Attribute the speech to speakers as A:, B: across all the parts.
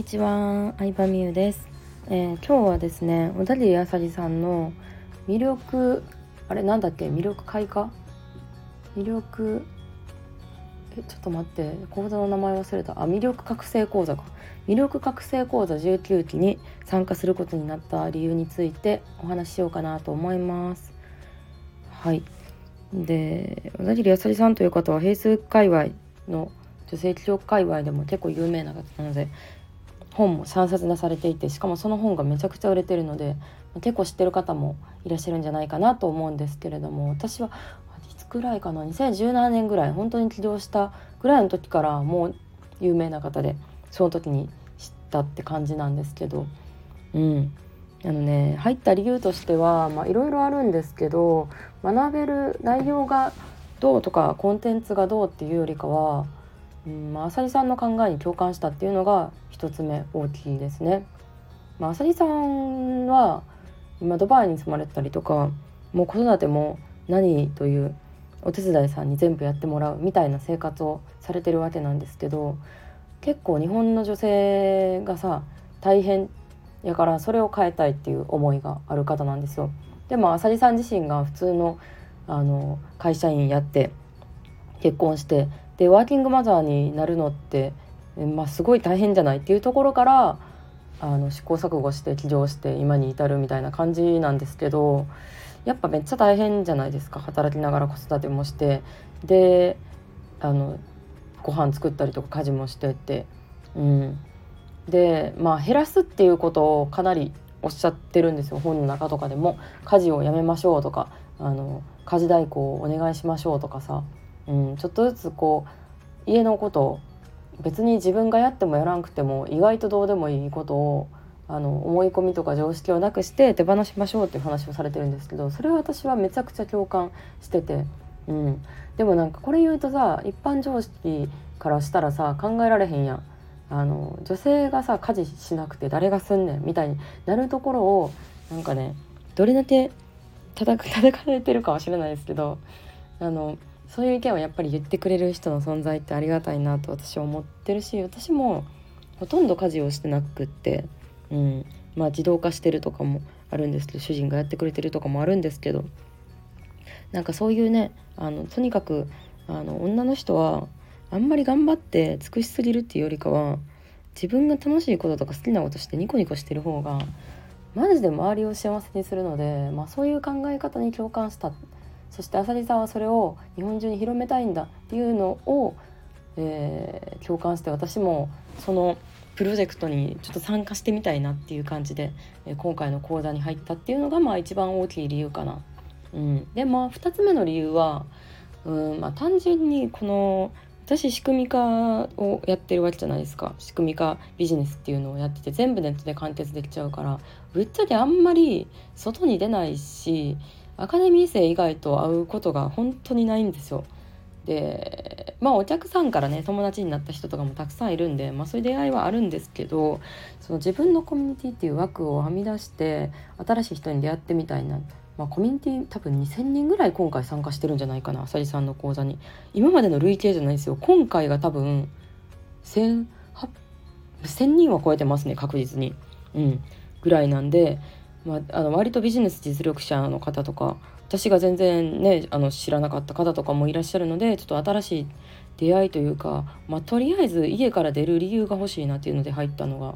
A: にちは、相葉美優です、えー、今日はですね、小田切あさりさんの魅力あれなんだっけ？魅力開花？魅力えちょっと待って。講座の名前忘れた。あ魅力覚醒講座か。魅力覚醒講座19期に参加することになった理由についてお話ししようかなと思います。はい。で小田切あさりさんという方は平成界隈の女性記録界隈でも結構有名な方なので本も3冊出されていてしかもその本がめちゃくちゃ売れてるので結構知ってる方もいらっしゃるんじゃないかなと思うんですけれども私はいつくらいかな2017年ぐらい本当に起業したぐらいの時からもう有名な方でその時に知ったって感じなんですけどうん。あのね入った理由としてはいろいろあるんですけど学べる内容がどうとかコンテンツがどうっていうよりかはまあ、浅利さんの考えに共感したっていうのが一つ目大きいですね。まあ、浅利さんは今ドバイに住まれてたりとかもう子育ても何というお手伝いさんに全部やってもらうみたいな生活をされてるわけなんですけど結構日本の女性がさ大変やからそれを変えたいっていう思いがある方なんですよ。でも浅利さん自身が普通のあの会社員やって結婚してでワーキングマザーになるのって、まあ、すごい大変じゃないっていうところからあの試行錯誤して起業して今に至るみたいな感じなんですけどやっぱめっちゃ大変じゃないですか働きながら子育てもして。であのご飯作ったりとか家事もしてって。うん、でまあ減らすっていうことをかなりおっしゃってるんですよ。本の中とかでも。家事をやめましょうとかあの家事代行をお願いしましょうとかさ。うん、ちょっとずつこう家のことを別に自分がやってもやらんくても意外とどうでもいいことをあの思い込みとか常識をなくして手放しましょうっていう話をされてるんですけどそれは私はめちゃくちゃ共感してて、うん、でもなんかこれ言うとさ一般常識からしたらさ考えられへんやん。あの女性がさ家事しなくて誰がすんねんみたいになるところをなんかねどれだけ叩く叩かれてるかは知れないですけどあのそういう意見をやっぱり言ってくれる人の存在ってありがたいなと私は思ってるし私もほとんど家事をしてなくって、うん、まあ自動化してるとかもあるんですけど主人がやってくれてるとかもあるんですけどなんかそういうねあのとにかくあの女の人はあんまり頑張って尽くしすぎるっていうよりかは自分が楽しいこととか好きなことしてニコニコしてる方がマジで周りを幸せにするので、まあ、そういう考え方に共感したそして浅利さんはそれを日本中に広めたいんだっていうのを、えー、共感して私もそのプロジェクトにちょっと参加してみたいなっていう感じで、えー、今回の講座に入ったっていうのがまあ一番大きい理由かな。うん、でまあ2つ目の理由はうん、まあ、単純にこの私仕組み化をやってるわけじゃないですか仕組み化ビジネスっていうのをやってて全部ネットで完結できちゃうからぶっちゃけあんまり外に出ないしアカデミー生以外と会うことが本当にないんですよ。でまあお客さんからね友達になった人とかもたくさんいるんで、まあ、そういう出会いはあるんですけどその自分のコミュニティっていう枠をはみ出して新しい人に出会ってみたいな、まあ、コミュニティ多分2,000人ぐらい今回参加してるんじゃないかなあさりさんの講座に。今までの累計じゃないですよ。今回が多分1,000 1,000人は超えてますね確実に、うん、ぐらいなんでまあ、あの割とビジネス実力者の方とか私が全然ねあの知らなかった方とかもいらっしゃるのでちょっと新しい出会いというか、まあ、とりあえず家から出る理由が欲しいなっていうので入ったのが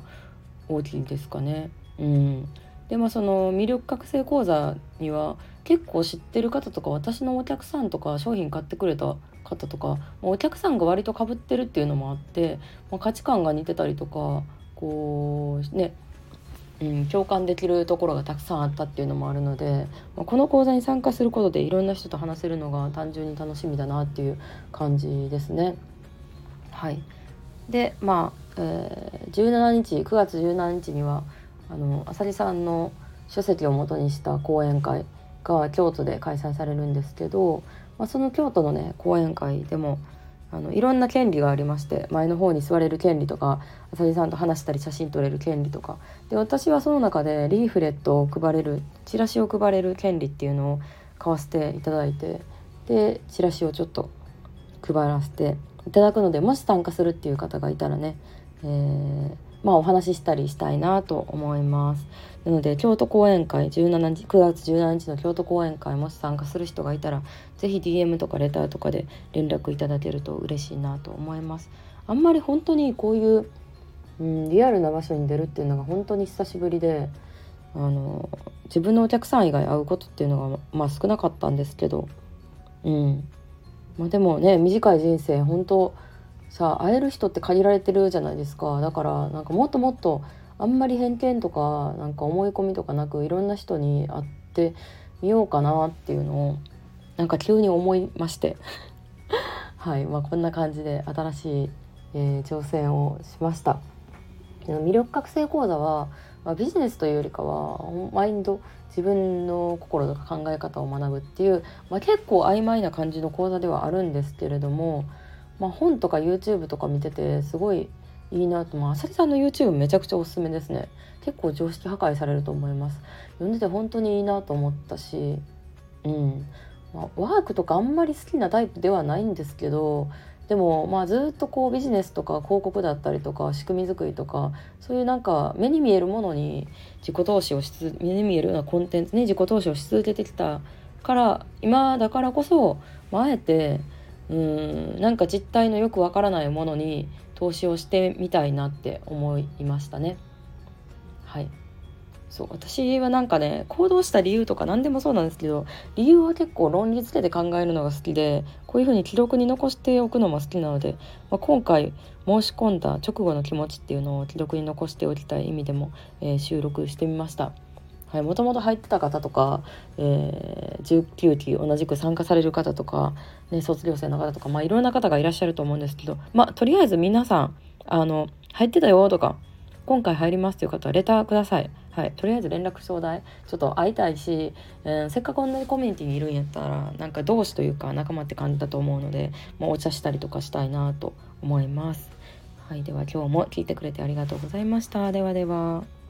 A: 大きいですかね。うん、でまあその魅力覚醒講座には結構知ってる方とか私のお客さんとか商品買ってくれた方とかお客さんが割とかぶってるっていうのもあって、まあ、価値観が似てたりとかこうねうん、共感できるところがたくさんあったっていうのもあるので、まあ、この講座に参加することでいろんな人と話せるのが単純に楽しみだなっていう感じですね。はい、でまあ、えー、17日9月17日にはあの浅利さんの書籍をもとにした講演会が京都で開催されるんですけど、まあ、その京都のね講演会でもあのいろんな権利がありまして前の方に座れる権利とか浅木さんと話したり写真撮れる権利とか。で私はその中でリーフレットを配れるチラシを配れる権利っていうのを買わせていただいてでチラシをちょっと配らせていただくのでもし参加するっていう方がいたらね、えー、まあ、お話ししたりしたいなと思います。なので京都講演会17日9月17日の京都講演会もし参加する人がいたら是非 DM とかレターとかで連絡いただけると嬉しいなと思います。あんまり本当にこういう、うん、リアルな場所に出るっていうのが本当に久しぶりであの自分のお客さん以外会うことっていうのが、まあ、少なかったんですけど、うんまあ、でもね短い人生本当さ会える人って限られてるじゃないですか。だからなんかもっともっとあんまり偏見とかなんか思い込みとかなくいろんな人に会ってみようかなっていうのをなんか急に思いまして。はい。まあこんな感じで新しい、えー、挑戦をしました。魅力覚醒講座は、まあ、ビジネスというよりかはマインド自分の心とか考え方を学ぶっていう、まあ、結構曖昧な感じの講座ではあるんですけれども、まあ、本とか YouTube とか見ててすごいいいなと、まあ、さりさんの YouTube めちゃくちゃおすすめですね。結構常識破壊されると思います。読んでて本当にいいなと思ったしうん、まあ、ワークとかあんまり好きなタイプではないんですけどでもまあずっとこうビジネスとか広告だったりとか仕組み作りとかそういうなんか目に見えるものに自己投資をし目に見えるようなコンテンツに自己投資をし続けてきたから今だからこそ、ま、あえてうんなんか実態のよくわからないものに投資をしてみたいなって思いましたね。はいそう私はなんかね行動した理由とか何でもそうなんですけど理由は結構論理付けで考えるのが好きでこういうふうに記録に残しておくのも好きなので、まあ、今回申し込んだ直後の気持ちっていうのを記録に残しておきたい意味でも、えー、収録してみました。はい、もともと入ってた方とか、えー、19期同じく参加される方とか、ね、卒業生の方とか、まあ、いろんな方がいらっしゃると思うんですけど、まあ、とりあえず皆さんあの入ってたよとか今回入りますという方はレターください。はい、とりあえず連絡ちょうだい。ちょっと会いたいし、えー、せっかく同じコミュニティにいるんやったら、なんか同志というか仲間って感じだと思うので、まあ、お茶したりとかしたいなと思います。はい、では今日も聞いてくれてありがとうございました。ではでは。